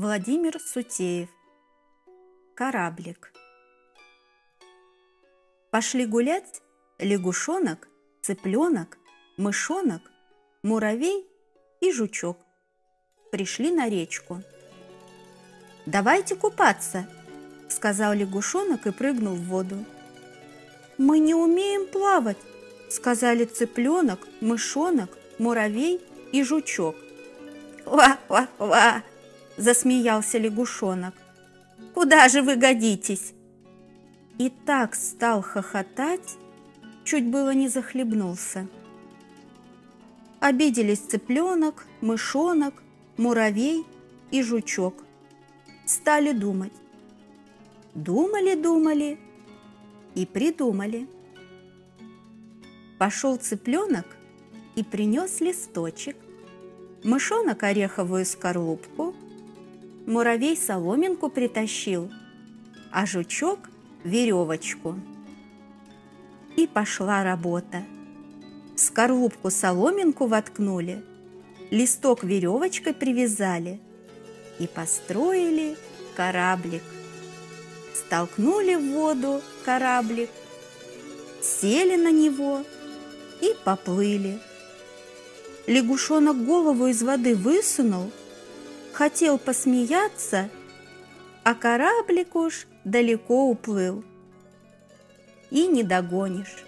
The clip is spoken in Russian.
Владимир Сутеев. Кораблик. Пошли гулять лягушонок, цыпленок, мышонок, муравей и жучок. Пришли на речку. «Давайте купаться!» – сказал лягушонок и прыгнул в воду. «Мы не умеем плавать!» – сказали цыпленок, мышонок, муравей и жучок. «Ва-ва-ва!» – засмеялся лягушонок. «Куда же вы годитесь?» И так стал хохотать, чуть было не захлебнулся. Обиделись цыпленок, мышонок, муравей и жучок. Стали думать. Думали-думали и придумали. Пошел цыпленок и принес листочек, мышонок ореховую скорлупку, муравей соломинку притащил, а жучок – веревочку. И пошла работа. Скорлупку соломинку воткнули, листок веревочкой привязали и построили кораблик. Столкнули в воду кораблик, сели на него и поплыли. Лягушонок голову из воды высунул, хотел посмеяться, а кораблик уж далеко уплыл. И не догонишь.